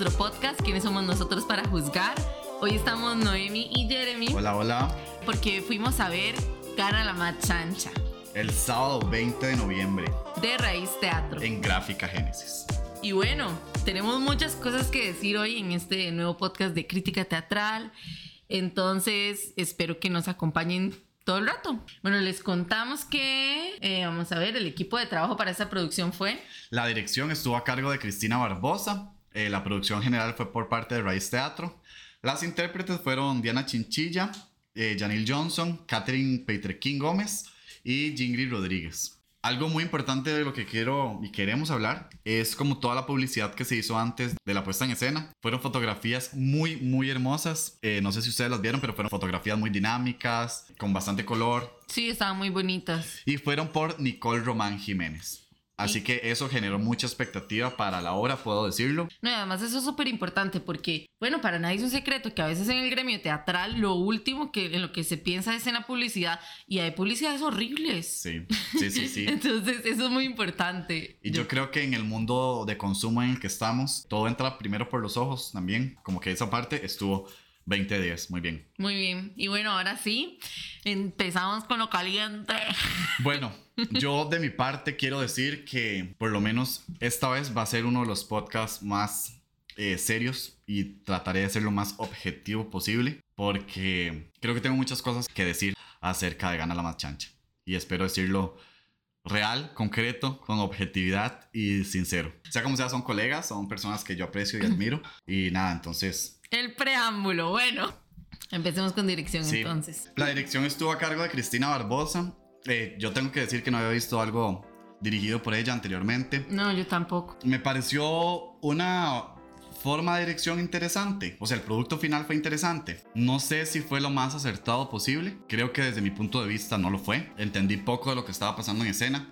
nuestro podcast, ¿Quiénes somos nosotros para juzgar? Hoy estamos Noemi y Jeremy. Hola, hola. Porque fuimos a ver Gana la Machancha. El sábado 20 de noviembre. De Raíz Teatro. En Gráfica Génesis. Y bueno, tenemos muchas cosas que decir hoy en este nuevo podcast de crítica teatral. Entonces, espero que nos acompañen todo el rato. Bueno, les contamos que, eh, vamos a ver, el equipo de trabajo para esta producción fue... La dirección estuvo a cargo de Cristina Barbosa. Eh, la producción general fue por parte de Raíz Teatro. Las intérpretes fueron Diana Chinchilla, eh, Janil Johnson, Catherine Peitrequín Gómez y Jingrid Rodríguez. Algo muy importante de lo que quiero y queremos hablar es como toda la publicidad que se hizo antes de la puesta en escena. Fueron fotografías muy, muy hermosas. Eh, no sé si ustedes las vieron, pero fueron fotografías muy dinámicas, con bastante color. Sí, estaban muy bonitas. Y fueron por Nicole Román Jiménez. Así que eso generó mucha expectativa para la obra, puedo decirlo. No, y además eso es súper importante porque, bueno, para nadie es un secreto que a veces en el gremio teatral lo último que en lo que se piensa es en la publicidad y hay publicidades horribles. Sí, sí, sí, sí. Entonces eso es muy importante. Y yo, creo que en el mundo de consumo en el que estamos, todo entra primero por los ojos también, como que esa parte estuvo 20 días, muy bien. Muy bien. Y bueno, ahora sí, empezamos con lo caliente. Bueno, yo de mi parte quiero decir que por lo menos esta vez va a ser uno de los podcasts más eh, serios y trataré de ser lo más objetivo posible porque creo que tengo muchas cosas que decir acerca de Gana la Más Chancha y espero decirlo real, concreto, con objetividad y sincero. Sea como sea, son colegas, son personas que yo aprecio y admiro y nada, entonces... El preámbulo, bueno. Empecemos con dirección entonces. La dirección estuvo a cargo de Cristina Barbosa eh, yo tengo que decir que no había visto algo dirigido por ella anteriormente. No, yo tampoco. Me pareció una forma de dirección interesante. O sea, el producto final fue interesante. No sé si fue lo más acertado posible. Creo que desde mi punto de vista no lo fue. Entendí poco de lo que estaba pasando en escena.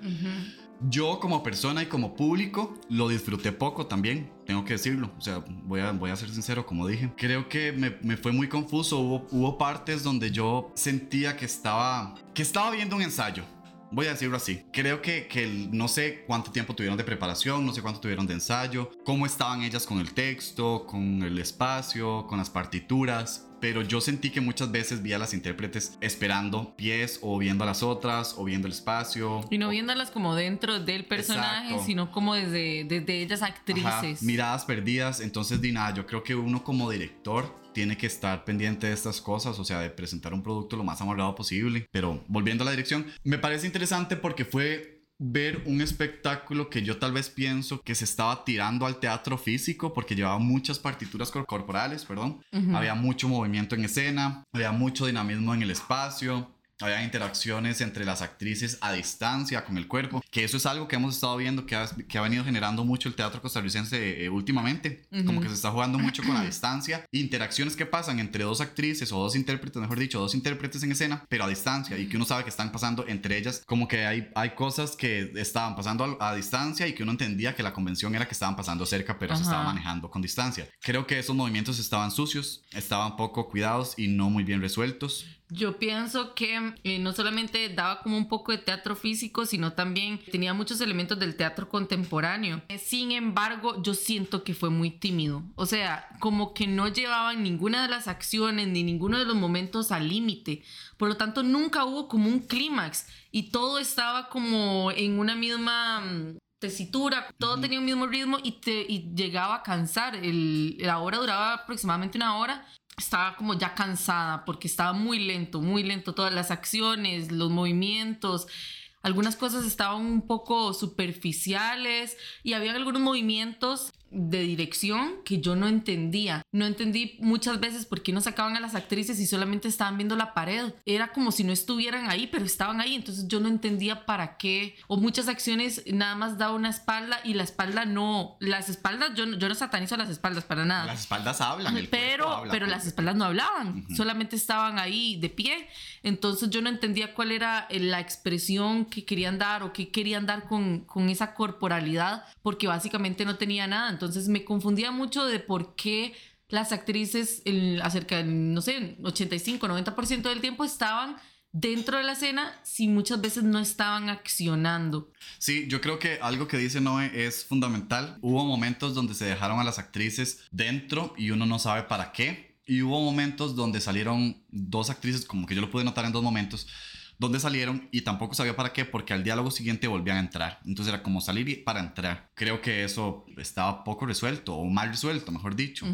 Yo como persona y como público lo disfruté poco también, tengo que decirlo. O sea, voy a, voy a ser sincero, como dije. Creo que me, me fue muy confuso. Hubo, hubo partes donde yo sentía que estaba, que estaba viendo un ensayo. Voy a decirlo así. Creo que, que no sé cuánto tiempo tuvieron de preparación, no sé cuánto tuvieron de ensayo, cómo estaban ellas con el texto, con el espacio, con las partituras pero yo sentí que muchas veces vi a las intérpretes esperando pies o viendo a las otras o viendo el espacio. Y no viéndolas como dentro del personaje, sino como desde, desde ellas actrices. miradas perdidas. Entonces, di nada, yo creo que uno como director tiene que estar pendiente de estas cosas, o sea, de presentar un producto lo más amarrado posible. Pero volviendo a la dirección, me parece interesante porque fue ver un espectáculo que yo tal vez pienso que se estaba tirando al teatro físico porque llevaba muchas partituras corporales, perdón. Había mucho movimiento en escena, había mucho dinamismo en el espacio, había interacciones entre las actrices a distancia con el cuerpo, que eso es algo que hemos estado viendo que ha, que ha venido generando mucho el teatro costarricense eh, últimamente, como que se está jugando mucho con la distancia, interacciones que pasan entre dos actrices o dos intérpretes, mejor dicho, dos intérpretes en escena, pero a distancia y que uno sabe que están pasando entre ellas, como que hay, hay cosas que estaban pasando a, distancia y que uno entendía que la convención era que estaban pasando cerca, pero se estaba manejando con distancia. Creo que esos movimientos estaban sucios, estaban poco cuidados y no muy bien resueltos. Yo pienso que eh, no solamente daba como un poco de teatro físico, sino también tenía muchos elementos del teatro contemporáneo. Sin embargo, yo siento que fue muy tímido. O sea, como que no llevaban ninguna de las acciones ni ninguno de los momentos al límite. Por lo tanto, nunca hubo como un clímax y todo estaba como en una misma mm, tesitura, todo tenía un mismo ritmo y, te, y llegaba a cansar. El, la hora duraba aproximadamente una hora estaba como ya cansada porque estaba muy lento, muy lento todas las acciones, los movimientos. Algunas cosas estaban un poco superficiales y había algunos movimientos de dirección que yo no entendía. No entendí muchas veces por qué no sacaban a las actrices y solamente estaban viendo la pared. Era como si no estuvieran ahí, pero estaban ahí. Entonces yo no entendía para qué. O muchas acciones nada más daba una espalda y la espalda no. Las espaldas, yo, yo no satanizo las espaldas para nada. Las espaldas hablan. pero, pero las espaldas no hablaban. Solamente estaban ahí de pie. Entonces yo no entendía cuál era la expresión que querían dar o qué querían dar con, con esa corporalidad, porque básicamente no tenía nada. Entonces me confundía mucho de por qué las actrices, el, acerca no sé, 85, 90% del tiempo estaban dentro de la escena si muchas veces no estaban accionando. Sí, yo creo que algo que dice Noé es fundamental. Hubo momentos donde se dejaron a las actrices dentro y uno no sabe para qué. Y hubo momentos donde salieron dos actrices, como que yo lo pude notar en dos momentos, dónde salieron y tampoco sabía para qué, porque al diálogo siguiente volvían a entrar. Entonces era como salir para entrar. Creo que eso estaba poco resuelto o mal resuelto, mejor dicho.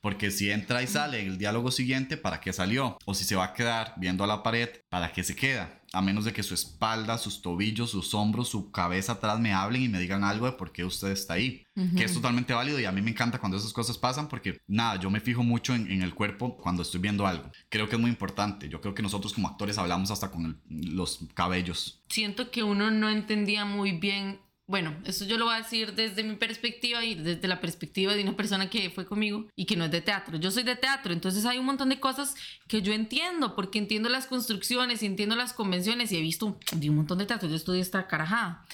Porque si entra y sale en el diálogo siguiente, ¿para qué salió? O si se va a quedar viendo a la pared, ¿para qué se queda? A menos de que su espalda, sus tobillos, sus hombros, su cabeza atrás me hablen y me digan algo de por qué usted está ahí, que es totalmente válido y a mí me encanta cuando esas cosas pasan porque nada, yo me fijo mucho en, el cuerpo cuando estoy viendo algo. Creo que es muy importante, yo creo que nosotros como actores hablamos hasta con los cabellos. Siento que uno no entendía muy bien bueno, esto yo lo voy a decir desde mi perspectiva y desde la perspectiva de una persona que fue conmigo y que no es de teatro. Yo soy de teatro, entonces hay un montón de cosas que yo entiendo, porque entiendo las construcciones y entiendo las convenciones y he visto un, montón de teatro. Yo estudié esta carajada.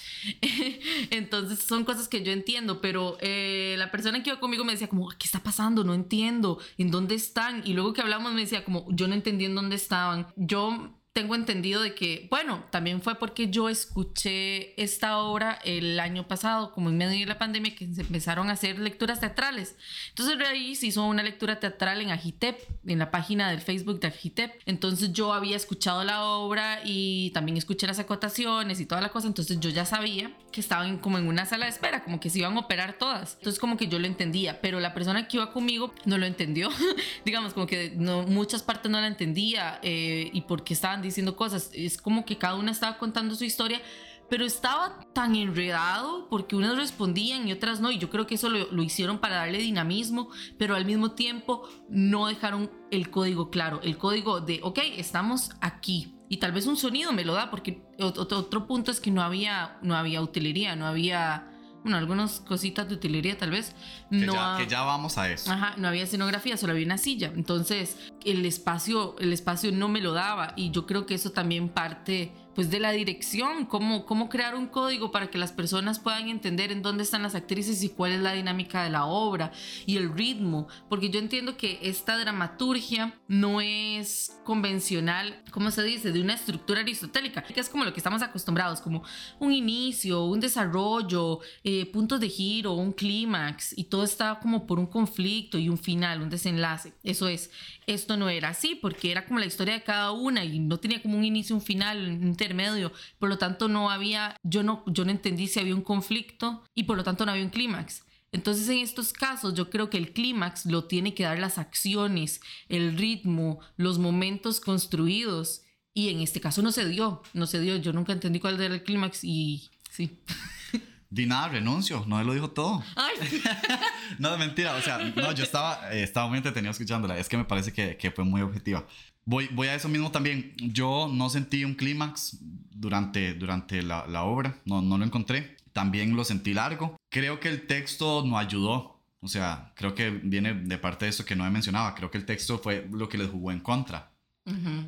entonces son cosas que yo entiendo, pero eh, la persona que iba conmigo me decía como, ¿qué está pasando? No entiendo, ¿en dónde están? Y luego que hablamos me decía como, yo no entendí en dónde estaban. Yo tengo entendido de que, bueno, también fue porque yo escuché esta obra el año pasado, como en medio de la pandemia, que se empezaron a hacer lecturas teatrales. Entonces ahí se hizo una lectura teatral en Agitep, en la página del Facebook de Agitep. Entonces yo había escuchado la obra y también escuché las acotaciones y toda la cosa. Entonces yo ya sabía que estaban como en una sala de espera, como que se iban a operar todas. Entonces como que yo lo entendía, pero la persona que iba conmigo no lo entendió. Digamos, como que no, muchas partes no la entendía eh, y porque estaban diciendo cosas. Es como que cada una estaba contando su historia, pero estaba tan enredado porque unas respondían y otras no. Y yo creo que eso lo, lo, hicieron para darle dinamismo, pero al mismo tiempo no dejaron el código claro. El código de, ok, estamos aquí. Y tal vez un sonido me lo da, porque otro, otro punto es que no había, no había utilería, no había bueno, algunas cositas de utilería tal vez. Que, no ya, que ya vamos a eso. Ajá, no había escenografía, solo había una silla. Entonces, el espacio, el espacio no me lo daba y yo creo que eso también parte pues de la dirección, cómo, cómo crear un código para que las personas puedan entender en dónde están las actrices y cuál es la dinámica de la obra y el ritmo, porque yo entiendo que esta dramaturgia no es convencional, ¿cómo se dice?, de una estructura aristotélica, que es como lo que estamos acostumbrados, como un inicio, un desarrollo, eh, puntos de giro, un clímax, y todo está como por un conflicto y un final, un desenlace. Eso es, esto no era así, porque era como la historia de cada una y no tenía como un inicio, un final, intermedio. Por lo tanto, no había, yo no, yo no entendí si había un conflicto y por lo tanto no había un clímax. Entonces, en estos casos, yo creo que el clímax lo tiene que dar las acciones, el ritmo, los momentos construidos. Y en este caso no se dio, no se dio. Yo nunca entendí cuál era el clímax y sí. Di nada, renuncio, no lo dijo todo. Ay. no, mentira, o sea, no, yo estaba, eh, estaba muy entretenido escuchándola, es que me parece que, que fue muy objetiva. Voy, voy a eso mismo también. Yo no sentí un clímax durante, durante la, la, obra, no, no lo encontré. También lo sentí largo. Creo que el texto no ayudó. O sea, creo que viene de parte de eso que no he mencionado. Creo que el texto fue lo que les jugó en contra.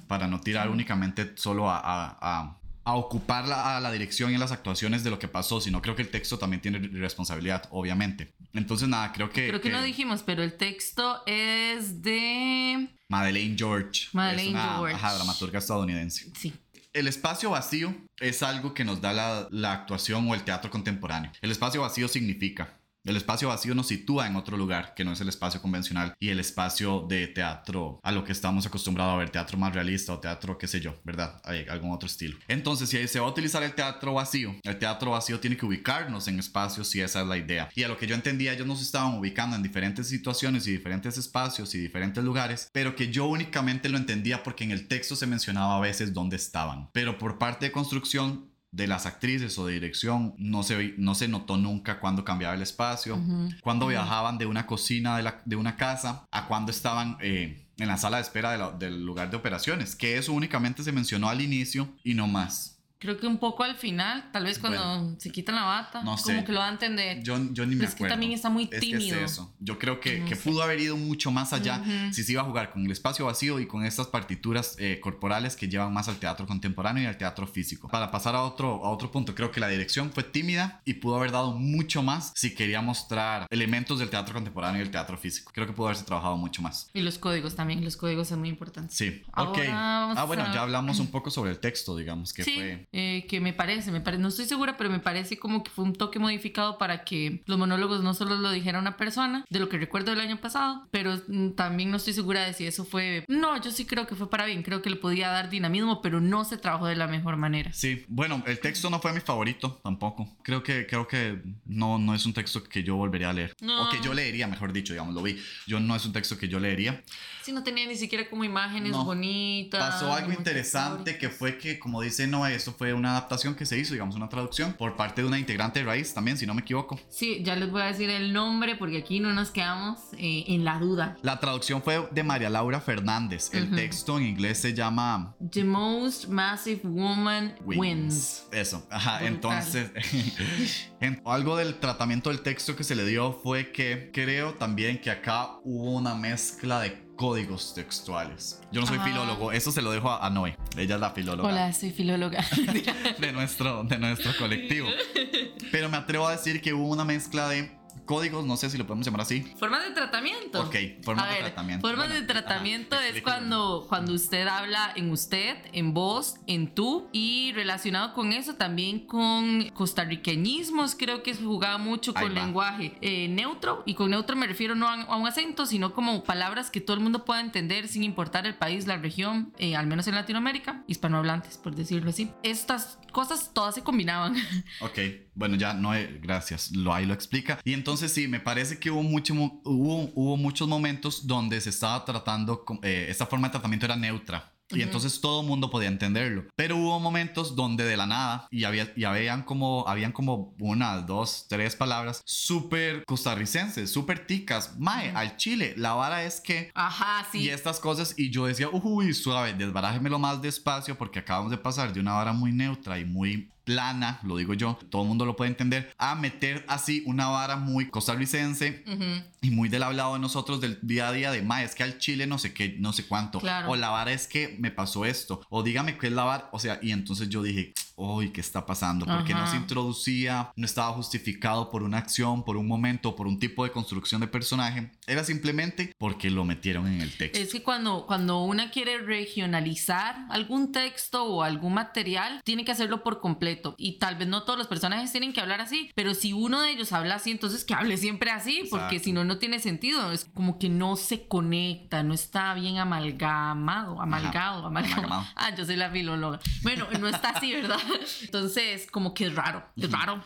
Para no tirar únicamente solo a, a, a ocupar la, a la dirección y las actuaciones de lo que pasó, sino creo que el texto también tiene responsabilidad, obviamente. Entonces, nada, creo que... Creo que, no dijimos, pero el texto es de... Madeleine George. Madeleine es una, George. Ajá, dramaturga estadounidense. Sí. El espacio vacío es algo que nos da la, la actuación o el teatro contemporáneo. El espacio vacío significa el espacio vacío nos sitúa en otro lugar que no es el espacio convencional y el espacio de teatro a lo que estamos acostumbrados a ver, teatro más realista o teatro, qué sé yo, ¿verdad? Hay algún otro estilo. Entonces, si se va a utilizar el teatro vacío, el teatro vacío tiene que ubicarnos en espacios si esa es la idea. Y a lo que yo entendía, ellos nos estaban ubicando en diferentes situaciones y diferentes espacios y diferentes lugares, pero que yo únicamente lo entendía porque en el texto se mencionaba a veces dónde estaban. Pero por parte de construcción de las actrices o de dirección no se, no se notó nunca cuando cambiaba el espacio, cuando viajaban de una cocina de, la, de, una casa a cuando estaban eh, en la sala de espera del lugar de operaciones, que eso únicamente se mencionó al inicio y no más. Creo que un poco al final, tal vez cuando se quitan la bata, no como que lo va a entender. Yo, yo ni me es acuerdo. que también está muy Es tímido. que es eso. Yo creo que, que pudo haber ido mucho más allá si se iba a jugar con el espacio vacío y con estas partituras eh, corporales que llevan más al teatro contemporáneo y al teatro físico. Para pasar a otro, a otro punto, creo que la dirección fue tímida y pudo haber dado mucho más si quería mostrar elementos del teatro contemporáneo y el teatro físico. Creo que pudo haberse trabajado mucho más. Y los códigos también, los códigos son muy importantes. Sí, Ahora ok. Ah, bueno, a- ya hablamos un poco sobre el texto, digamos, que sí, fue... eh, que me parece, me parece, no estoy segura, pero me parece como que fue un toque modificado para que los monólogos no solo lo dijera una persona, de lo que recuerdo del año pasado, pero mm, también no estoy segura de si eso fue... No, yo sí creo que fue para bien, creo que le podía dar dinamismo, pero no se trabajó de la mejor manera. Sí, bueno, el texto no fue mi favorito tampoco. Creo que, creo que no, no es un texto que yo volvería a leer. No. O que yo leería, mejor dicho, digamos, lo vi. Yo no es un texto que yo leería. Sí, no tenía ni siquiera como imágenes No. bonitas. Pasó algo interesante que fue que, como dice Noé, esto fue una adaptación que se hizo, digamos, una traducción por parte de una integrante de Raíz también, si no me equivoco. Sí, ya les voy a decir el nombre porque aquí no nos quedamos eh, en la duda. La traducción fue de María Laura Fernández. El texto en inglés se llama The Most Massive Woman Wins. Eso, ajá. Brutal. Entonces, en- algo del tratamiento del texto que se le dio fue que creo también que acá hubo una mezcla de códigos textuales. Yo no soy Ah. filólogo, eso se lo dejo a, a Noé. Ella es la filóloga Hola, soy filóloga. de nuestro, de nuestro colectivo. Pero me atrevo a decir que hubo una mezcla de códigos, no sé si lo podemos llamar así. Formas de tratamiento. Ok, formas de tratamiento. Formas Bueno, de tratamiento ajá, es cuando, cuando usted habla en usted, en vos, en tú. Y relacionado con eso también con costarriqueñismos, creo que se jugaba mucho Ahí con va. lenguaje eh, neutro. Y con neutro me refiero no a, a un acento, sino como palabras que todo el mundo pueda entender sin importar el país, la región, eh, al menos en Latinoamérica, hispanohablantes, por decirlo así. Estas cosas todas se combinaban. Ok, bueno, ya no, eh, gracias, lo ahí lo explica. Y entonces sí, me parece que hubo, mucho, hubo, hubo muchos momentos donde se estaba tratando, eh, esta forma de tratamiento era neutra. Y entonces todo el mundo podía entenderlo. Pero hubo momentos donde de la nada, y había, y habían como, habían como una, dos, tres palabras súper costarricenses, súper ticas. Mae, al chile, la vara es que Ajá, sí. y estas cosas y yo decía, uy, suave, desbarájemelo más despacio porque acabamos de pasar de una vara muy neutra y muy plana, lo digo yo, todo el mundo lo puede entender, a meter así una vara muy costarricense Ujú. y muy del hablado de nosotros del día a día de, ma, es que al chile no sé qué, no sé cuánto, Claro. o la vara es que me pasó esto, o dígame qué es la vara, o sea, y entonces yo dije, uy, ¿qué está pasando? Porque no se introducía, no estaba justificado por una acción, por un momento, por un tipo de construcción de personaje, era simplemente porque lo metieron en el texto. Es que cuando, cuando una quiere regionalizar algún texto o algún material, tiene que hacerlo por completo. Y tal vez no todos los personajes tienen que hablar así, pero si uno de ellos habla así, entonces que hable siempre así, porque si no, no tiene sentido. Es como que no se conecta, no está bien amalgamado, amalgado, amalgado. Amalgamado. Ah, yo soy la filóloga. Bueno, no está así, ¿verdad? Entonces, como que es raro, es raro.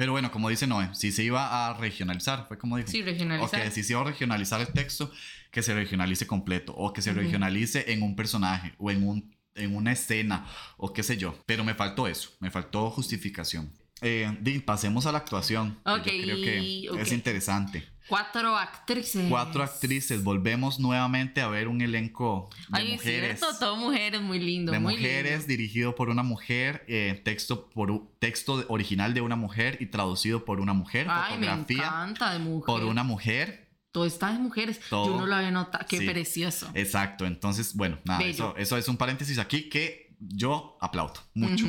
Pero bueno, como dice Noé, si se iba a regionalizar, fue como dijo. Sí, regionalizar. Ok, si se iba a regionalizar el texto, que se regionalice completo o que se regionalice en un personaje o en, un, en una escena o qué sé yo. Pero me faltó eso, me faltó justificación. Eh, pasemos a la actuación. que Ok, yo creo que es interesante. Cuatro actrices. Cuatro actrices, volvemos nuevamente a ver un elenco de Ay, es mujeres. cierto, todo mujeres, muy lindo. de muy mujeres, lindo. dirigido por una mujer, eh, texto, por, texto original de una mujer y traducido por una mujer, Ay, me fotografía encanta de mujer. por una mujer. Todo está de mujeres. Todo. Yo no lo había notado. Qué Sí. precioso. Exacto, entonces, bueno, nada, eso, eso es un paréntesis aquí que yo aplaudo mucho.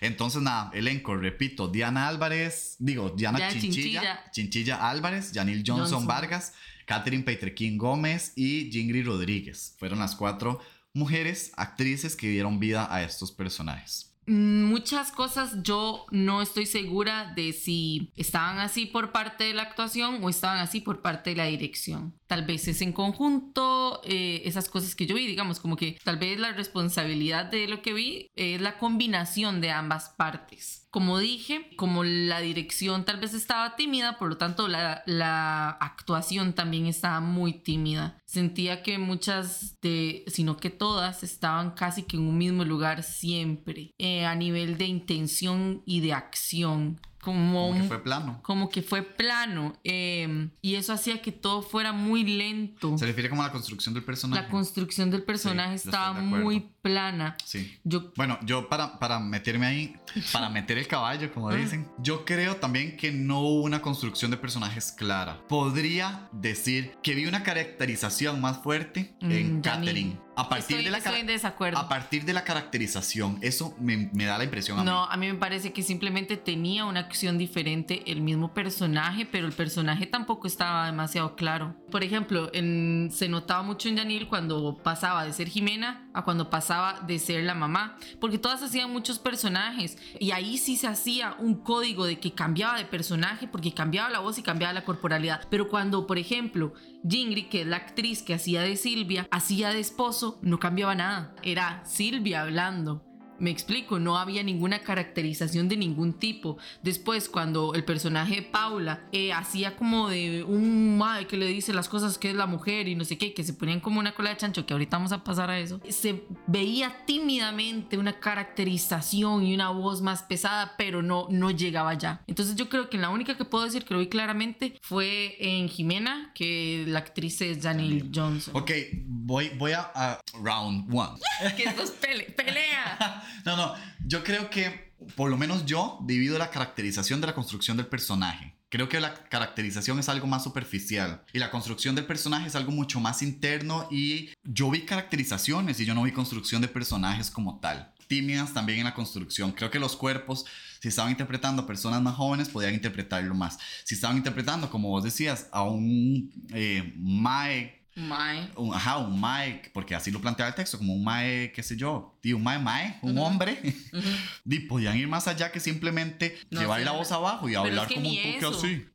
Entonces, nada, elenco, repito, Diana Álvarez, digo, Diana Ya, Chinchilla, Chinchilla. Chinchilla Álvarez, Janil Johnson, Johnson. Vargas, Catherine Peitrequín Gómez y Jingri Rodríguez. Fueron las cuatro mujeres actrices que dieron vida a estos personajes. Muchas cosas yo no estoy segura de si estaban así por parte de la actuación o estaban así por parte de la dirección. Tal vez es en conjunto eh, esas cosas que yo vi, digamos, como que tal vez la responsabilidad de lo que vi es la combinación de ambas partes. Como dije, como la dirección tal vez estaba tímida, por lo tanto la, actuación también estaba muy tímida. Sentía que muchas de, sino que todas, estaban casi que en un mismo lugar siempre, eh, a nivel de intención y de acción como, Como que fue plano. como que fue plano eh, y eso hacía que todo fuera muy lento. Se refiere como a la construcción del personaje. La construcción del personaje estaba muy plana. Sí. Yo Bueno, yo para, para meterme ahí, para meter el caballo, como Ah. dicen, yo creo también que no hubo una construcción de personajes clara. Podría decir que vi una caracterización más fuerte en Mm, ni- Catherine. A partir, estoy, de la estoy cara- en desacuerdo. a partir de la caracterización, eso me, me da la impresión a mí. No, a mí me parece que simplemente tenía una acción diferente el mismo personaje, pero el personaje tampoco estaba demasiado claro. Por ejemplo, en- se notaba mucho en Daniel cuando pasaba de ser Jimena a cuando pasaba de ser la mamá, porque todas hacían muchos personajes y ahí sí se hacía un código de que cambiaba de personaje porque cambiaba la voz y cambiaba la corporalidad. Pero cuando, por ejemplo, Jingri, que es la actriz que hacía de Silvia, hacía de esposo, no cambiaba nada. Era Silvia hablando. Me explico, no había ninguna caracterización de ningún tipo. Después, cuando el personaje de Paula eh, hacía como de un mae que le dice las cosas que es la mujer y no sé qué, que se ponían como una cola de chancho, que ahorita vamos a pasar a eso, se veía tímidamente una caracterización y una voz más pesada, pero no, no llegaba ya. Entonces yo creo que la única que puedo decir que lo vi claramente fue en Jimena, que la actriz es Janelle Johnson. Ok, voy, voy a, a round one. Que esto es pele- pelea. No, no, yo creo que por lo menos yo divido la caracterización de la construcción del personaje. Creo que la caracterización es algo más superficial y la construcción del personaje es algo mucho más interno y yo vi caracterizaciones y yo no vi construcción de personajes como tal. Tímidas también en la construcción. Creo que los cuerpos, si estaban interpretando a personas más jóvenes, podían interpretarlo más. Si estaban interpretando, como vos decías, a un eh, Mae Mae. un, ajá, un mae, porque así lo plantea el texto, como un mae, qué sé yo, tío, un mae, mae, un Ujú. hombre, Ujú. y podían ir más allá que simplemente No, llevar sí, la voz abajo y hablar es que como un toque eso. así.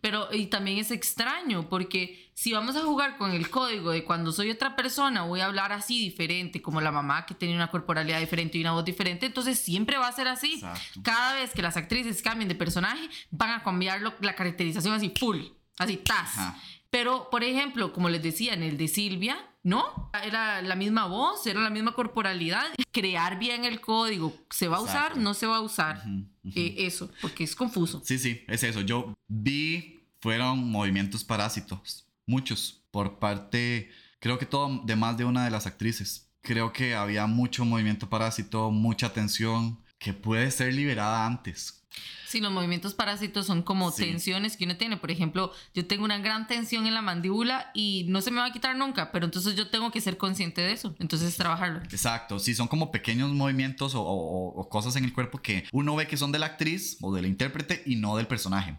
Pero y también es extraño porque si vamos a jugar con el código de cuando soy otra persona voy a hablar así diferente, como la mamá que tenía una corporalidad diferente y una voz diferente, entonces siempre va a ser así. Exacto. Cada vez que las actrices cambien de personaje van a cambiar la caracterización así full, así tas. Ajá. Pero, por ejemplo, como les decía, en el de Silvia, ¿no? Era la misma voz, era la misma corporalidad. Crear bien el código, ¿se va a usar? ¿No se va a usar? Eh, eso, porque es confuso. Sí, sí, es eso. Yo vi, fueron movimientos parásitos, muchos, por parte, creo que todo de más de una de las actrices. Creo que había mucho movimiento parásito, mucha tensión que puede ser liberada antes. Sí, los movimientos parásitos son como Sí. tensiones que uno tiene. Por ejemplo, yo tengo una gran tensión en la mandíbula y no se me va a quitar nunca, pero entonces yo tengo que ser consciente de eso. Entonces, trabajarlo. Exacto, sí, son como pequeños movimientos o, o- o cosas en el cuerpo que uno ve que son de la actriz o del intérprete y no del personaje.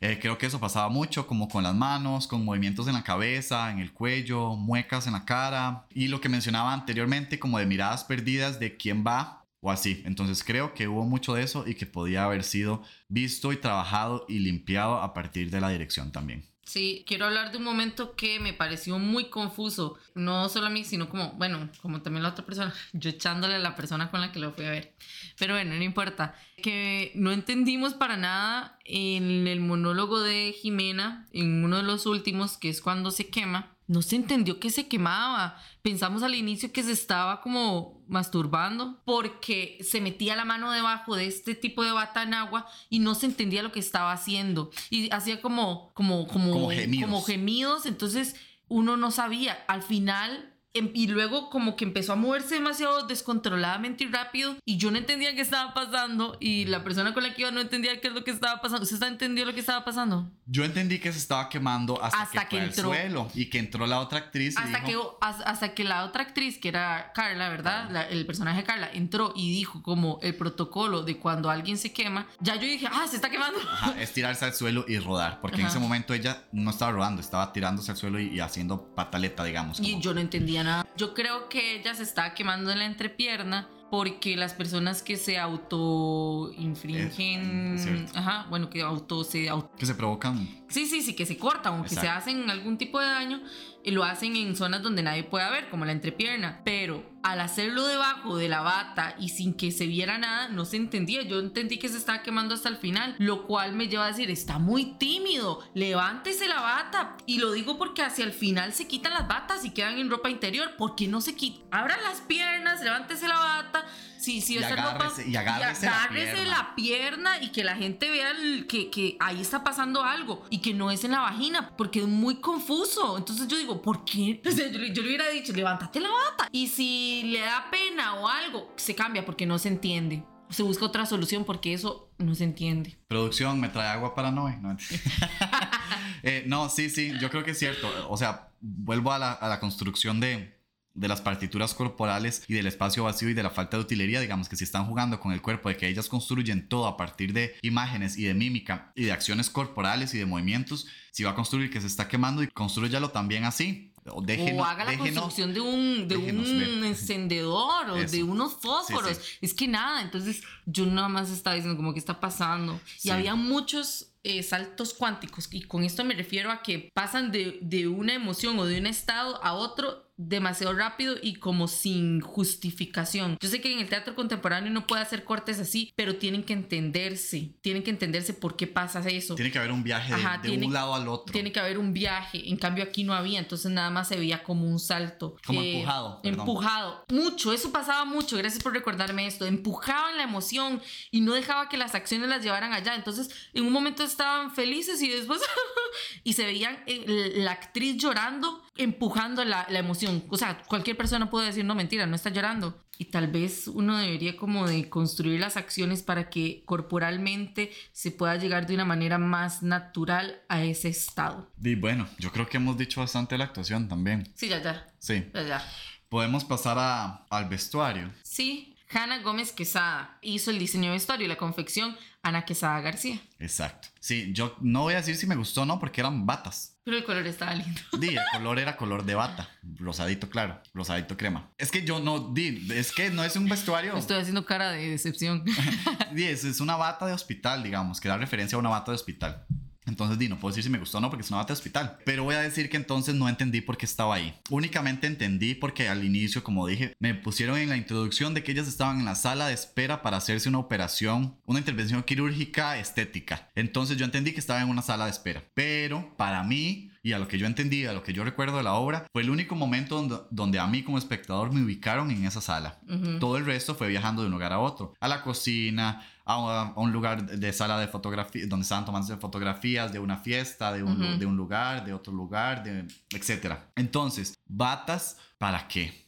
Eh, creo que eso pasaba mucho, como con las manos, con movimientos en la cabeza, en el cuello, muecas en la cara y lo que mencionaba anteriormente, como de miradas perdidas de quién va o así. Entonces creo que hubo mucho de eso y que podía haber sido visto y trabajado y limpiado a partir de la dirección también. Sí, quiero hablar de un momento que me pareció muy confuso. No solo a mí, sino como, bueno, como también la otra persona. Yo echándole a la persona con la que lo fui a ver. Pero bueno, no importa. Que no entendimos para nada en el monólogo de Jimena, en uno de los últimos, que es cuando se quema. No se entendió que se quemaba. Pensamos al inicio que se estaba como masturbando porque se metía la mano debajo de este tipo de bata en agua y no se entendía lo que estaba haciendo. Y hacía como, como, como, Como gemidos. como gemidos. Entonces uno no sabía. Al final. Em- Y luego como que empezó a moverse demasiado descontroladamente y rápido y yo no entendía qué estaba pasando y la persona con la que iba no entendía qué es lo que estaba pasando. ¿Usted entendió lo que estaba pasando? Yo entendí que se estaba quemando hasta, Hasta que, que fue entró. al suelo y que entró la otra actriz y Hasta que, dijo, hasta hasta que la otra actriz, que era Carla, ¿verdad? La- el personaje de Carla, entró y dijo como el protocolo de cuando alguien se quema, ya yo dije, ah, se está quemando. Ajá, es tirarse al suelo y rodar, porque en Ajá. ese momento ella no estaba rodando, estaba tirándose al suelo y, y haciendo pataleta, digamos. Y como- yo no entendía nada. Yo creo que ella se estaba quemando en la entrepierna porque las personas que se auto infringen, Es ajá, bueno, que auto se auto Que se provocan Sí, sí, sí, que se cortan o que se hacen algún tipo de daño y lo hacen en zonas donde nadie pueda ver, como la entrepierna. Pero al hacerlo debajo de la bata y sin que se viera nada, no se entendía. Yo entendí que se estaba quemando hasta el final, lo cual me lleva a decir, está muy tímido, levántese la bata. Y lo digo porque hacia el final se quitan las batas y quedan en ropa interior. ¿Por qué no se quitan? Abra las piernas, levántese la bata. Sí, sí, Y esa ropa- agárrese- y agárrese la agárrese pierna. la pierna y que la gente vea el- que, que ahí está pasando algo y que no es en la vagina, porque es muy confuso. Entonces yo digo, ¿por qué? O sea, yo, yo le hubiera dicho, levántate la bata. Y si le da pena o algo, se cambia porque no se entiende. Se busca otra solución porque eso no se entiende. Producción, ¿me trae agua para Noé? No, Eh, no, sí, sí, yo creo que es cierto. O sea, vuelvo a la, a la construcción de, de las partituras corporales y del espacio vacío y de la falta de utilería. Digamos que si están jugando con el cuerpo, de que ellas construyen todo a partir de imágenes y de mímica y de acciones corporales y de movimientos, si va a construir que se está quemando y construyalo también así. O, déjenos- o haga la déjenos- construcción de un, de un encendedor o Eso. de unos fósforos. Sí, Es que nada, entonces yo nada más estaba diciendo como que está pasando. Sí. Y había muchos eh, saltos cuánticos y con esto me refiero a que pasan de, de una emoción o de un estado a otro demasiado rápido y como sin justificación. Yo sé que en el teatro contemporáneo no puede hacer cortes así, pero tienen que entenderse, tienen que entenderse por qué pasa eso. Tiene que haber un viaje de, Ajá, de tiene- un lado al otro. Tiene que haber un viaje. En cambio, aquí no había. Entonces, nada más se veía como un salto. Como empujado, perdón. Empujado. Mucho. Eso pasaba mucho. Gracias por recordarme esto. Empujaban la emoción y no dejaba que las acciones las llevaran allá. Entonces, en un momento estaban felices y después. y se veían eh, la actriz llorando, empujando la, la emoción. O sea, cualquier persona puede decir, no, mentira, no está llorando. Y tal vez uno debería como de construir las acciones para que corporalmente se pueda llegar de una manera más natural a ese estado. Y bueno, yo creo que hemos dicho bastante la actuación también. Sí, ya, ya, Sí. ya, ya. Podemos pasar a- al vestuario. Sí, Hanna Gómez Quesada hizo el diseño de vestuario y la confección Ana Quesada García. Exacto. Sí, yo no voy a decir si me gustó o no, porque eran batas. Pero el color estaba lindo. Di, el color era color de bata. Rosadito, claro. Rosadito crema. Es que yo no, di, es que no es un vestuario. Estoy haciendo cara de decepción. Di, es, es una bata de hospital, digamos, que da referencia a una bata de hospital. Entonces, di, no puedo decir si me gustó o no, porque una bata de hospital. Pero voy a decir que entonces no entendí por qué estaba ahí. Únicamente entendí porque al inicio, como dije, me pusieron en la introducción de que ellas estaban en la sala de espera para hacerse una operación, una intervención quirúrgica estética. Entonces yo entendí que estaba en una sala de espera. Pero para mí, y a lo que yo entendí, a lo que yo recuerdo de la obra, fue el único momento donde, donde a mí como espectador me ubicaron en esa sala. Todo el resto fue viajando de un lugar a otro, a la cocina, a, a un lugar de sala de fotografía, donde estaban tomando fotografías de una fiesta, de un, de un lugar, de otro lugar, de, etc. Entonces, batas, ¿para qué?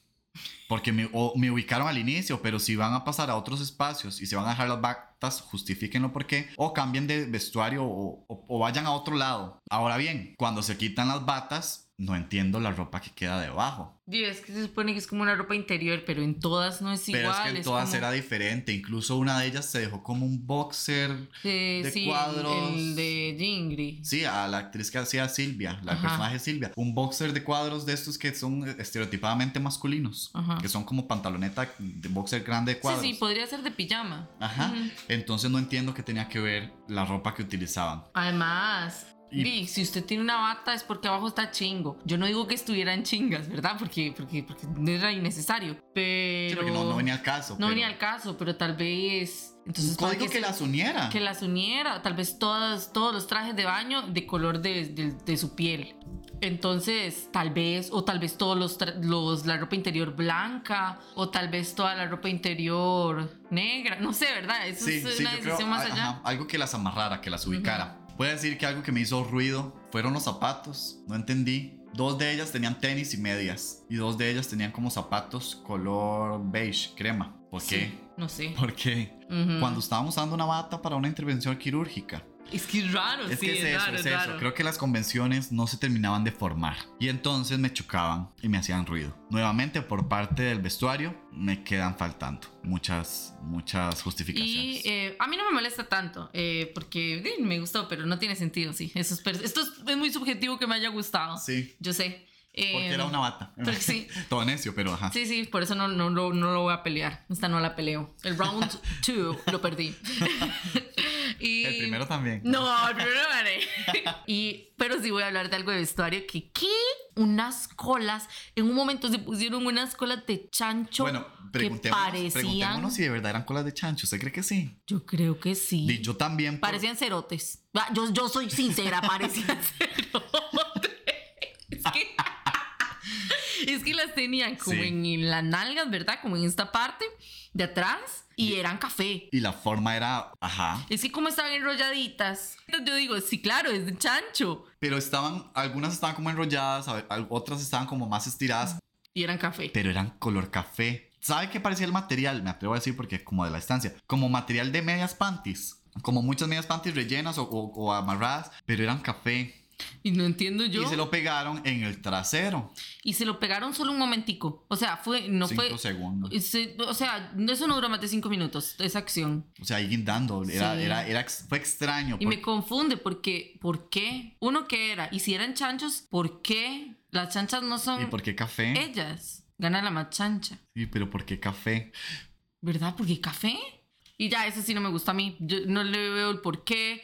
Porque me, o me ubicaron al inicio, pero si van a pasar a otros espacios y se van a dejar las batas, justifíquenlo por qué. O cambien de vestuario o, o- o vayan a otro lado. Ahora bien, cuando se quitan las batas, no entiendo la ropa que queda debajo. Digo, es que se supone que es como una ropa interior, pero en todas no es Pero igual. es que en es todas como- era diferente. Incluso una de ellas se dejó como un boxer. Eh, de sí, el- cuadros. El, de Jingri. Sí, a la actriz que hacía Silvia, la Ajá. personaje Silvia. Un boxer de cuadros de estos que son estereotipadamente masculinos. Ajá. Que son como pantaloneta de boxer grande de Sí, cuadros. sí, podría ser de pijama. Ajá. Entonces no entiendo qué tenía que ver la ropa que utilizaban. Además, Y- si usted tiene una bata es porque abajo está chingo. Yo no digo que estuvieran chingas, ¿verdad? Porque, porque, porque no era innecesario. Pero. Sí, porque no, no venía al caso. No pero venía al caso, pero tal vez. Entonces, un código que, se- las uniera. que las uniera. Tal vez todas, todos los trajes de baño de color de, de- de su piel. Entonces, tal vez, o tal vez todos los, los, la ropa interior blanca, o tal vez toda la ropa interior negra. No sé, ¿verdad? Eso Sí, es sí, una decisión creo, más allá. ajá, algo que las amarrara, que las ubicara. Voy a decir que algo que me hizo ruido fueron los zapatos. No entendí. Dos de ellas tenían tenis y medias. Y dos de ellas tenían como zapatos color beige, crema. ¿Por Sí, qué? no sé. ¿Por qué? Cuando estábamos usando una bata para una intervención quirúrgica. Es que es raro, Es sí, que es, eso, raro, es es eso. raro. Creo que las convenciones no se terminaban de formar. Y entonces me chocaban y me hacían ruido. Nuevamente, por parte del vestuario, me quedan faltando muchas, muchas justificaciones. Y eh, a mí no me molesta tanto, eh, porque eh, me gustó, pero no tiene sentido, sí. Eso es esto es, es muy subjetivo que me haya gustado. sí, Yo sé. Eh, porque era una bata. porque sí. Todo necio, pero ajá. Sí, sí, por eso no, no, no, no lo voy a pelear. Esta no la peleo. El round 2 lo perdí. Y... El primero también. No, el primero gané. y, pero sí voy a hablar de algo de vestuario que, ¿qué? Unas colas. En un momento se pusieron unas colas de chancho Bueno, que preguntémonos, parecían. preguntémonos si de verdad eran colas de chancho. ¿Usted cree que sí? Yo creo que sí. Y yo también. por- Parecían cerotes. Ah, Yo, yo soy sincera, parecían cerotes. Es que, es que las tenían como Sí. en las nalgas, ¿verdad? Como en esta parte de atrás y eran café. Y la forma era, ajá. Es que como estaban enrolladitas. Entonces yo digo, sí, claro, es de chancho. Pero estaban, algunas estaban como enrolladas, otras estaban como más estiradas, Y eran café. pero eran color café. ¿Sabe qué parecía el material? Me atrevo a decir porque como de la estancia. Como material de medias panties. Como muchas medias panties rellenas o, o- o amarradas, pero eran café. Y no entiendo yo. Y se lo pegaron en el trasero. Y se lo pegaron solo un momentico. O sea, fue, no cinco fue. segundos. se- o sea, eso no duró más de cinco minutos, esa acción. O sea, ahí guindando. Era, Sí. era, era, fue extraño. Y me confunde porque, ¿por qué? Uno que era, y si eran chanchos, ¿por qué las chanchas no son ¿Y por qué café? ellas? Gana la más chancha, Sí, pero ¿por qué café? ¿verdad? Porque café. Y ya, eso sí no me gusta a mí. Yo no le veo el por qué.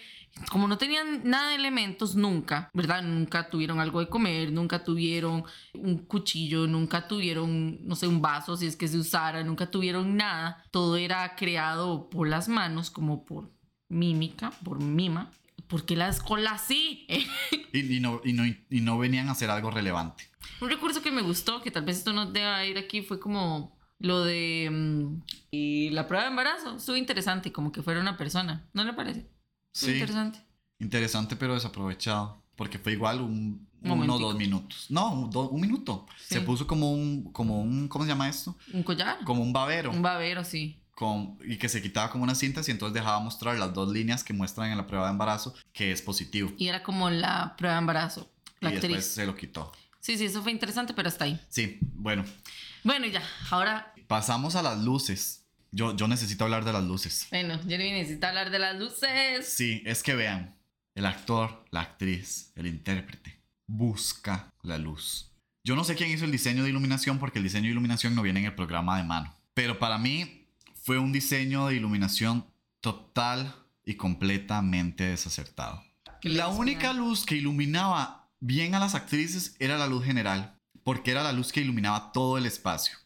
Como no tenían nada de elementos nunca, ¿verdad? Nunca tuvieron algo de comer, nunca tuvieron un cuchillo, nunca tuvieron, no sé, un vaso si es que se usara, nunca tuvieron nada. Todo era creado por las manos, como por mímica, por mima. ¿Por qué las colas sí? Y, y no, y, no, y no venían a hacer algo relevante. Un recurso que me gustó, que tal vez esto no deba ir aquí, fue como lo de mm, y la prueba de embarazo. Estuvo interesante, como que fuera una persona. ¿No le parece? Sí. interesante. Interesante, pero desaprovechado. Porque fue igual un, uno o dos minutos. No, un, do- un minuto. Sí. Se puso como un, como un, ¿cómo se llama esto? ¿Un collar? Como un babero. Un babero, sí. con, y que se quitaba como unas cintas y entonces dejaba mostrar las dos líneas que muestran en la prueba de embarazo que es positivo. Y era como la prueba de embarazo. La y actriz. después se lo quitó. Sí, sí, eso fue interesante, pero hasta ahí. Sí, bueno, Bueno, y ya, ahora, pasamos a las luces. Yo, yo necesito hablar de las luces. bueno, Jeremy necesita hablar de las luces. Sí, es que vean, el actor, la actriz, el intérprete, busca la luz. Yo no sé quién hizo el diseño de iluminación porque el diseño de iluminación no viene en el programa de mano. Pero para mí fue un diseño de iluminación total y completamente desacertado. ¿Qué La única luz que iluminaba bien a las actrices era la luz general, porque era la luz que iluminaba todo el espacio.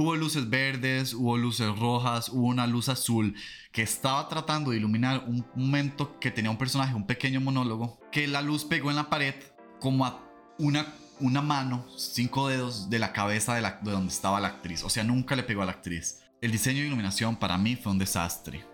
Hubo luces verdes, hubo luces rojas, hubo una luz azul que estaba tratando de iluminar un momento que tenía un personaje, un pequeño monólogo, que la luz pegó en la pared como a una, una mano, cinco dedos de la cabeza de, la, de donde estaba la actriz. O sea, nunca le pegó a la actriz. El diseño de iluminación para mí fue un desastre.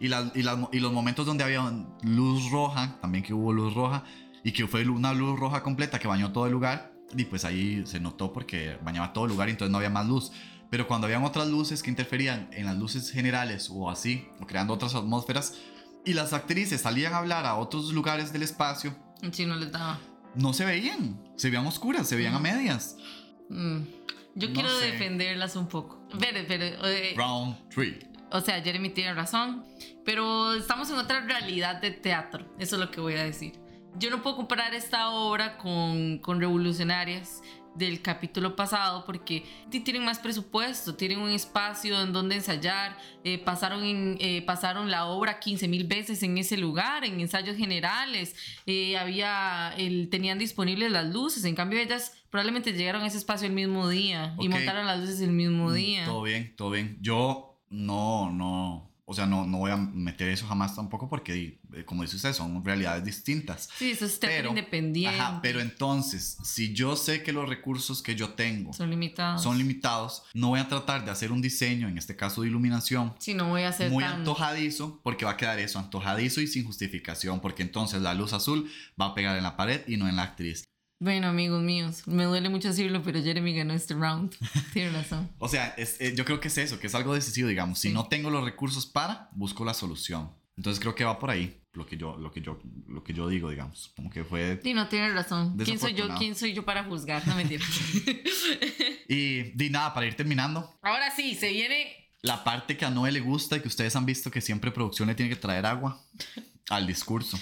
Y, la- y las- y los momentos donde había luz roja, también que hubo luz roja, y que fue una luz roja completa que bañó todo el lugar, y pues ahí se notó porque bañaba todo el lugar y entonces no había más luz. Pero cuando habían otras luces que interferían en las luces generales o así, o creando otras atmósferas, y las actrices salían a hablar a otros lugares del espacio, Sí, no les daba. no se veían, se veían oscuras, se veían a medias. Mm. Yo No quiero sé. defenderlas un poco. Pero, pero, eh, Round 3. o sea, Jeremy tiene razón, pero estamos en otra realidad de teatro, eso es lo que voy a decir. Yo no puedo comparar esta obra con, con Revolucionarias del capítulo pasado porque ti- tienen más presupuesto, tienen un espacio en donde ensayar, eh, pasaron, en, eh, pasaron la obra 15 mil veces en ese lugar, en ensayos generales, eh, había, el, tenían disponibles las luces, en cambio ellas probablemente llegaron a ese espacio el mismo día y montaron las luces el mismo Mm, día. Todo bien, todo bien. Yo no, no, o sea, no, no voy a meter eso jamás tampoco porque, eh, como dice usted, son realidades distintas. Sí, eso es Pero, independiente. Ajá, pero entonces, si yo sé que los recursos que yo tengo son limitados. son limitados, no voy a tratar de hacer un diseño, en este caso de iluminación, Sí, no voy a hacer muy tan... antojadizo, porque va a quedar eso, antojadizo y sin justificación, porque entonces la luz azul va a pegar en la pared y no en la actriz. Bueno, amigos míos, me duele mucho decirlo, pero Jeremy ganó este round. Tiene razón. O sea, es- eh, yo creo que es eso, que es algo decisivo, digamos. Si Sí. no tengo los recursos para, busco la solución. Entonces creo que va por ahí lo que yo, lo que yo, lo que yo digo, digamos. Como que fue. Sí, no tiene razón. ¿Quién soy yo? ¿Quién soy yo para juzgar? No mentira. Y di nada, para ir terminando, Ahora sí, se viene. la parte que a Noé le gusta y que ustedes han visto que siempre producción le tiene que traer agua al discurso.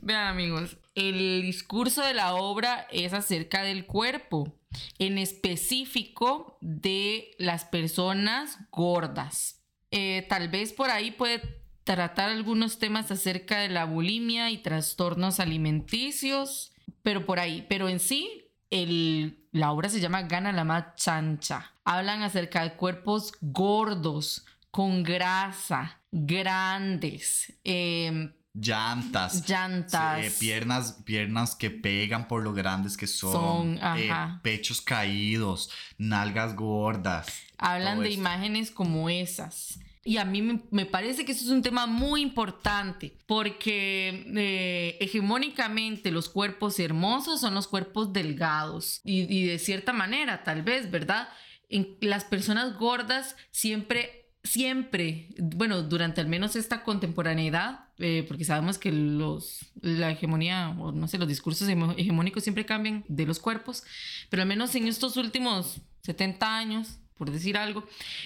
Vean, amigos, el discurso de la obra es acerca del cuerpo, en específico de las personas gordas. Eh, tal vez por ahí puede tratar algunos temas acerca de la bulimia y trastornos alimenticios, pero por ahí, pero en sí, el, la obra se llama Gana la más chancha. Hablan acerca de cuerpos gordos, con grasa, grandes, eh, llantas, llantas, eh, piernas, piernas que pegan por lo grandes que son, Son, eh, pechos caídos, nalgas gordas. Hablan de esto. imágenes como esas. Y a mí me, me parece que eso es un tema muy importante porque eh, hegemónicamente los cuerpos hermosos son los cuerpos delgados y, y de cierta manera, tal vez, ¿verdad? En, las personas gordas siempre, siempre, bueno, durante al menos esta contemporaneidad, eh, porque sabemos que los, la hegemonía, o no sé, los discursos hegemónicos siempre cambian de los cuerpos, pero al menos en estos últimos 70 años, por decir algo,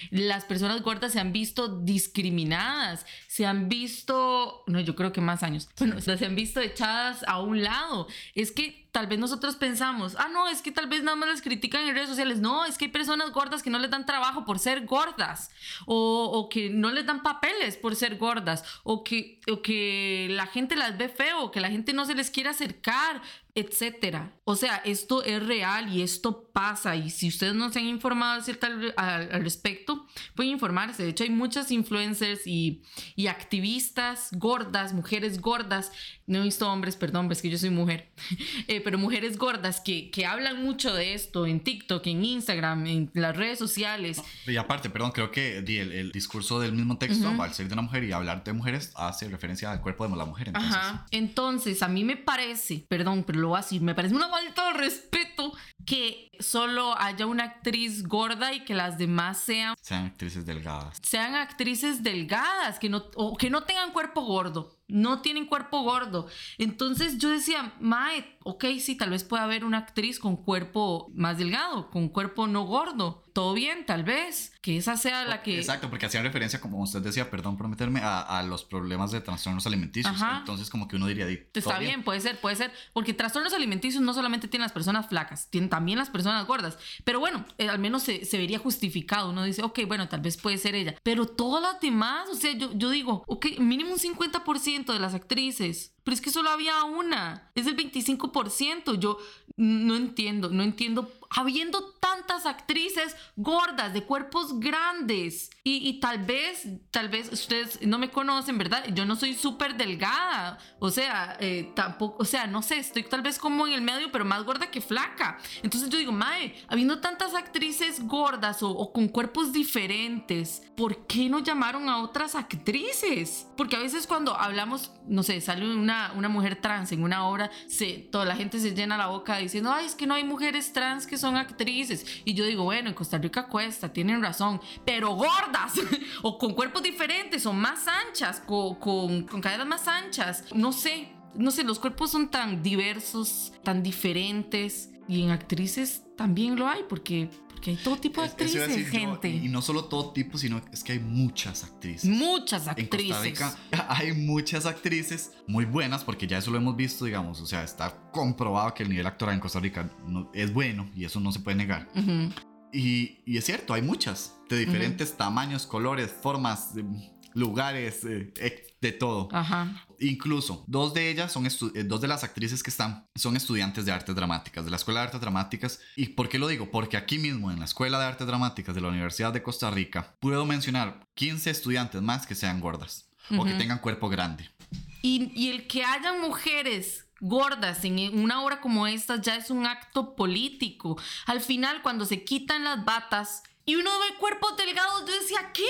las personas gordas se han visto discriminadas, se han visto, no, yo creo que más años, bueno, se han visto echadas a un lado. Es que tal vez nosotros pensamos, ah, no, es que tal vez nada más las critican en redes sociales. No, es que hay personas gordas que no les dan trabajo por ser gordas, o, o que no les dan papeles por ser gordas, o que, o que la gente las ve feo, que la gente no se les quiere acercar, etcétera. O sea, esto es real y esto pasa. Y si ustedes no se han informado al, al- respecto, pueden informarse. De hecho, hay muchas influencers y activistas gordas, mujeres gordas. No he visto hombres, perdón, es que yo soy mujer. Eh, pero mujeres gordas que, que hablan mucho de esto en TikTok, en Instagram, en las redes sociales. Y aparte, perdón, creo que el, el discurso del mismo texto, al ser de una mujer y hablar de mujeres, hace referencia al cuerpo de la mujer. Entonces, Ajá. Entonces, a mí me parece, perdón, pero lo voy a decir, me parece una falta de respeto que solo haya una actriz gorda y que las demás sean sean actrices delgadas. sean actrices delgadas, que no, o que no tengan cuerpo gordo, no tienen cuerpo gordo. Entonces yo decía, Mae, ok, sí, tal vez pueda haber una actriz con cuerpo más delgado, con cuerpo no gordo. Todo bien, tal vez, que esa sea la que... Exacto, porque hacían referencia, como usted decía, perdón por meterme, a, a los problemas de trastornos alimenticios. Ajá. Entonces, como que uno diría, di, Está bien, puede ser, puede ser. Porque trastornos alimenticios no solamente tienen las personas flacas, tienen también las personas gordas. Pero bueno, eh, al menos se, se vería justificado. Uno dice, ok, bueno, tal vez puede ser ella. Pero todas las demás, o sea, yo, yo digo, ok, mínimo un 50% de las actrices. Pero es que solo había una. Es el 25%. Yo no entiendo, no entiendo. Habiendo tantas actrices gordas, de cuerpos grandes. Y, y tal vez, tal vez ustedes no me conocen, ¿verdad? Yo no soy súper delgada. O sea, eh, tampoco, o sea, no sé, estoy tal vez como en el medio, pero más gorda que flaca. Entonces yo digo, Mae, habiendo tantas actrices gordas o, o con cuerpos diferentes, ¿por qué no llamaron a otras actrices? Porque a veces cuando hablamos, no sé, sale una, una mujer trans en una obra, se, toda la gente se llena la boca diciendo, ay, es que no hay mujeres trans que son actrices. Y yo digo, bueno, en Costa Rica cuesta, tienen razón, pero gordas o con cuerpos diferentes o más anchas, con, con, con caderas más anchas, no sé. No sé, los cuerpos son tan diversos, tan diferentes. Y en actrices también lo hay, porque, porque hay todo tipo de Es- actrices, decir yo, gente. y no solo todo tipo, sino es que hay muchas actrices. Muchas En Costa actrices. Rica hay muchas actrices muy buenas porque ya eso lo hemos visto, digamos, o sea, está comprobado que el nivel actoral en Costa Rica no- es bueno y eso no se puede negar. Ujú. Y, y es cierto, hay muchas, de diferentes tamaños, colores, formas, eh, lugares, eh, de todo. Ajá. Incluso dos de ellas son eh, dos de las actrices que están son estudiantes de artes dramáticas, de la Escuela de Artes Dramáticas. ¿Y por qué lo digo? Porque aquí mismo en la Escuela de Artes Dramáticas de la Universidad de Costa Rica puedo mencionar 15 estudiantes más que sean gordas o que tengan cuerpo grande. Y, y el que hayan mujeres gordas en una obra como esta ya es un acto político. Al final, cuando se quitan las batas y uno ve cuerpos delgados, yo decía, ¿qué,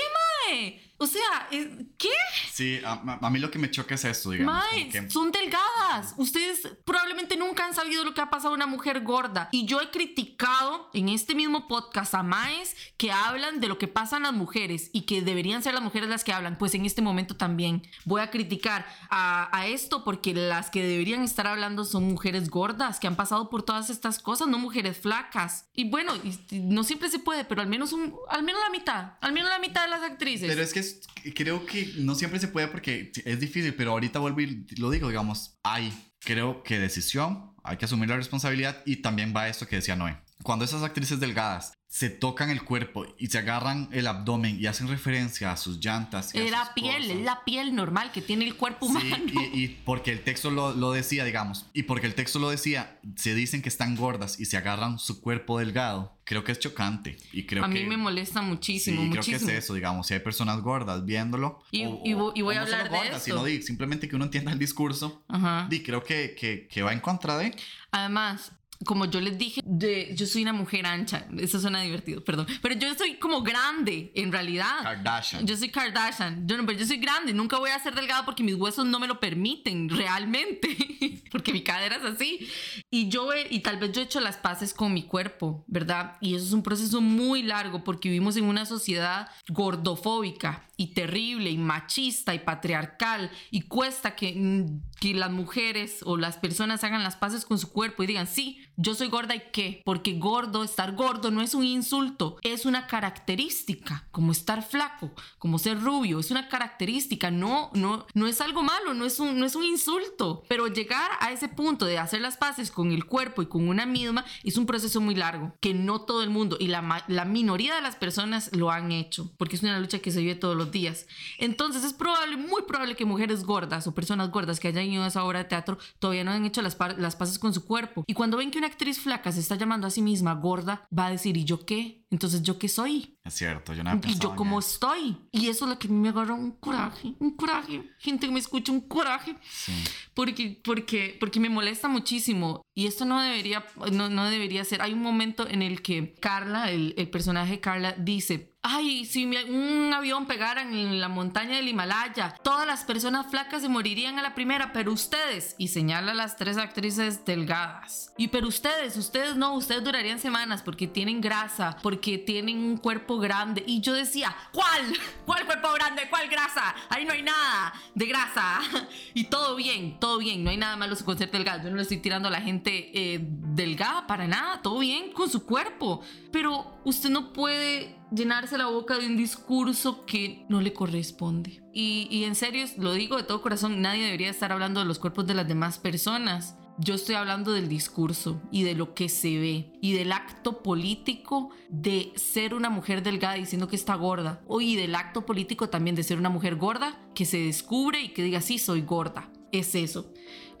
mae? O sea, es- ¿qué? Sí, a, a- mí lo que me choca es esto, digamos. Mae, como que- son delgadas. Ustedes probablemente nunca han sabido lo que ha pasado a una mujer gorda. Y yo he criticado en este mismo podcast a maes que hablan de lo que pasa a las mujeres y que deberían ser las mujeres las que hablan. Pues en este momento también voy a criticar a, a esto porque las que deberían estar hablando son mujeres gordas que han pasado por todas estas cosas, no mujeres flacas. Y bueno, no siempre se puede, pero al menos, un, al menos la mitad, al menos la mitad de las actrices. Pero es que es- creo que no siempre se puede porque es difícil, pero ahorita vuelvo y lo digo, digamos, hay, creo que decisión, hay que asumir la responsabilidad y también va esto que decía Noé. cuando esas actrices delgadas se tocan el cuerpo y se agarran el abdomen y hacen referencia a sus llantas. Y a la piel, cosas. es la piel normal que tiene el cuerpo humano. Sí, y, y porque el texto lo, lo decía, digamos, y porque el texto lo decía, se dicen que están gordas y se agarran su cuerpo delgado. Creo que es chocante y creo a que mí me molesta sí, muchísimo, creo muchísimo. que es eso, digamos, si hay personas gordas viéndolo Y- o- y o- y voy a no hablar de gordas, esto. sino di- simplemente que uno entienda el discurso. Ajá. Y creo que, que, que va en contra de. Además, como yo les dije, de, yo soy una mujer ancha. Eso suena divertido, perdón. Pero yo soy como grande, en realidad. Kardashian. Yo soy Kardashian. Yo no, pero yo soy grande. Nunca voy a ser delgada porque mis huesos no me lo permiten realmente. porque mi cadera es así. Y yo, y tal vez yo he hecho las paces con mi cuerpo, ¿verdad? Y eso es un proceso muy largo porque vivimos en una sociedad gordofóbica y terrible y machista y patriarcal y cuesta que, que las mujeres o las personas hagan las paces con su cuerpo y digan, sí, yo soy gorda y qué, porque gordo, estar gordo no es un insulto, es una característica, como estar flaco, como ser rubio, es una característica, no, no, no es algo malo, no es un, no es un insulto, pero llegar a ese punto de hacer las paces con el cuerpo y con una misma es un proceso muy largo, que no todo el mundo y la, la minoría de las personas lo han hecho, porque es una lucha que se vive todos los días. Entonces es probable, muy probable que mujeres gordas o personas gordas que hayan ido a esa obra de teatro todavía no han hecho las, las paces con su cuerpo. Y cuando ven que una actriz flaca se está llamando a sí misma gorda, va a decir, ¿y yo qué? Entonces, ¿yo qué soy? Es cierto, yo no ¿Y yo cómo estoy? Y eso es lo que a mí me agarra un coraje, un coraje. Gente que me escucha, un coraje. Sí. Porque, porque, porque me molesta muchísimo. Y esto no debería, no, no debería ser. Hay un momento en el que Carla, el, el personaje Carla, dice. Ay, si un avión pegara en la montaña del Himalaya, todas las personas flacas se morirían a la primera, pero ustedes, y señala a las tres actrices delgadas. Y pero ustedes, ustedes no, ustedes durarían semanas porque tienen grasa, porque tienen un cuerpo grande. Y yo decía, ¿cuál? ¿Cuál cuerpo grande? ¿Cuál grasa? Ahí no hay nada de grasa. Y todo bien, todo bien. No hay nada malo con ser delgado. Yo no le estoy tirando a la gente eh, delgada para nada. Todo bien con su cuerpo. Pero usted no puede llenarse la boca de un discurso que no le corresponde. Y, en serio, lo digo de todo corazón, nadie debería estar hablando de los cuerpos de las demás personas. Yo estoy hablando del discurso y de lo que se ve y del acto político de ser una mujer delgada diciendo que está gorda. O y del acto político también de ser una mujer gorda que se descubre y que diga, sí, soy gorda. Es eso.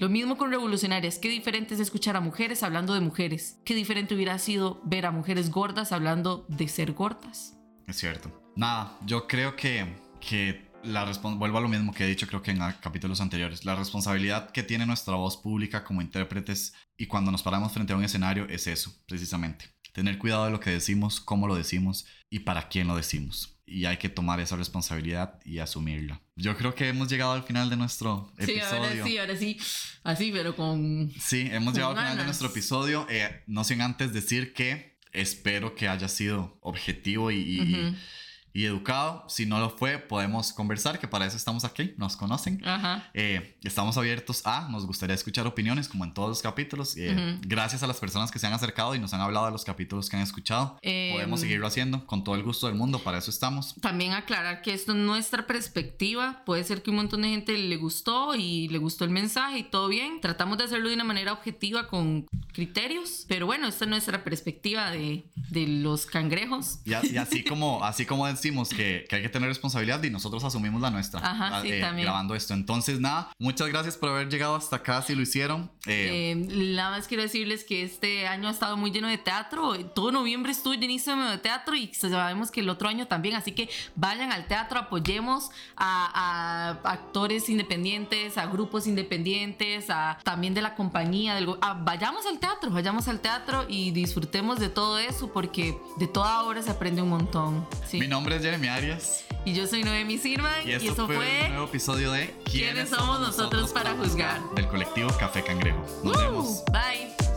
Lo mismo con revolucionarias. Qué diferente es escuchar a mujeres hablando de mujeres. Qué diferente hubiera sido ver a mujeres gordas hablando de ser gordas. Es cierto. Nada, yo creo que, que la vuelvo a lo mismo que he dicho creo que en capítulos anteriores. La responsabilidad que tiene nuestra voz pública como intérpretes y cuando nos paramos frente a un escenario es eso, precisamente. Tener cuidado de lo que decimos, cómo lo decimos y para quién lo decimos. Y hay que tomar esa responsabilidad y asumirla. Yo creo que hemos llegado al final de nuestro episodio. ahora sí. Así, pero con... Sí, hemos Con llegado al final de nuestro episodio. Eh, no sin antes decir que espero que haya sido objetivo y, y- Ujú. y educado. Si no lo fue, podemos conversar, que para eso estamos aquí, nos conocen. Ajá. Eh, estamos abiertos a, nos gustaría escuchar opiniones como en todos los capítulos. Eh, Ujú. Gracias a las personas que se han acercado y nos han hablado de los capítulos que han escuchado. Em, Podemos seguirlo haciendo con todo el gusto del mundo, para eso estamos. También aclarar que esto es nuestra perspectiva. Puede ser que un montón de gente le gustó y le gustó el mensaje y todo bien. Tratamos de hacerlo de una manera objetiva con criterios. Pero bueno, esta es nuestra perspectiva de, de los cangrejos. Y, y así, como, así como decimos que, que hay que tener responsabilidad y nosotros asumimos la nuestra Ajá, ah, sí, eh, también. grabando esto. Entonces, nada, muchas gracias por haber llegado hasta acá si lo hicieron. Eh, Eh, nada más quiero decirles que este año ha estado muy lleno de teatro. Todo noviembre estuvo llenísimo de teatro y sabemos que el otro año también. Así que vayan al teatro, apoyemos a, a actores independientes, a grupos independientes, a también de la compañía. Del, a- vayamos al teatro, vayamos al teatro y disfrutemos de todo eso porque de toda obra se aprende un montón. ¿sí? Mi nombre es Jeremy Arias Y yo soy Noemi Sirman y y, esto eso fue, fue... un nuevo episodio de ¿Quiénes somos nosotros para juzgar? del colectivo Café Cangrejo. Nos vemos. Bye.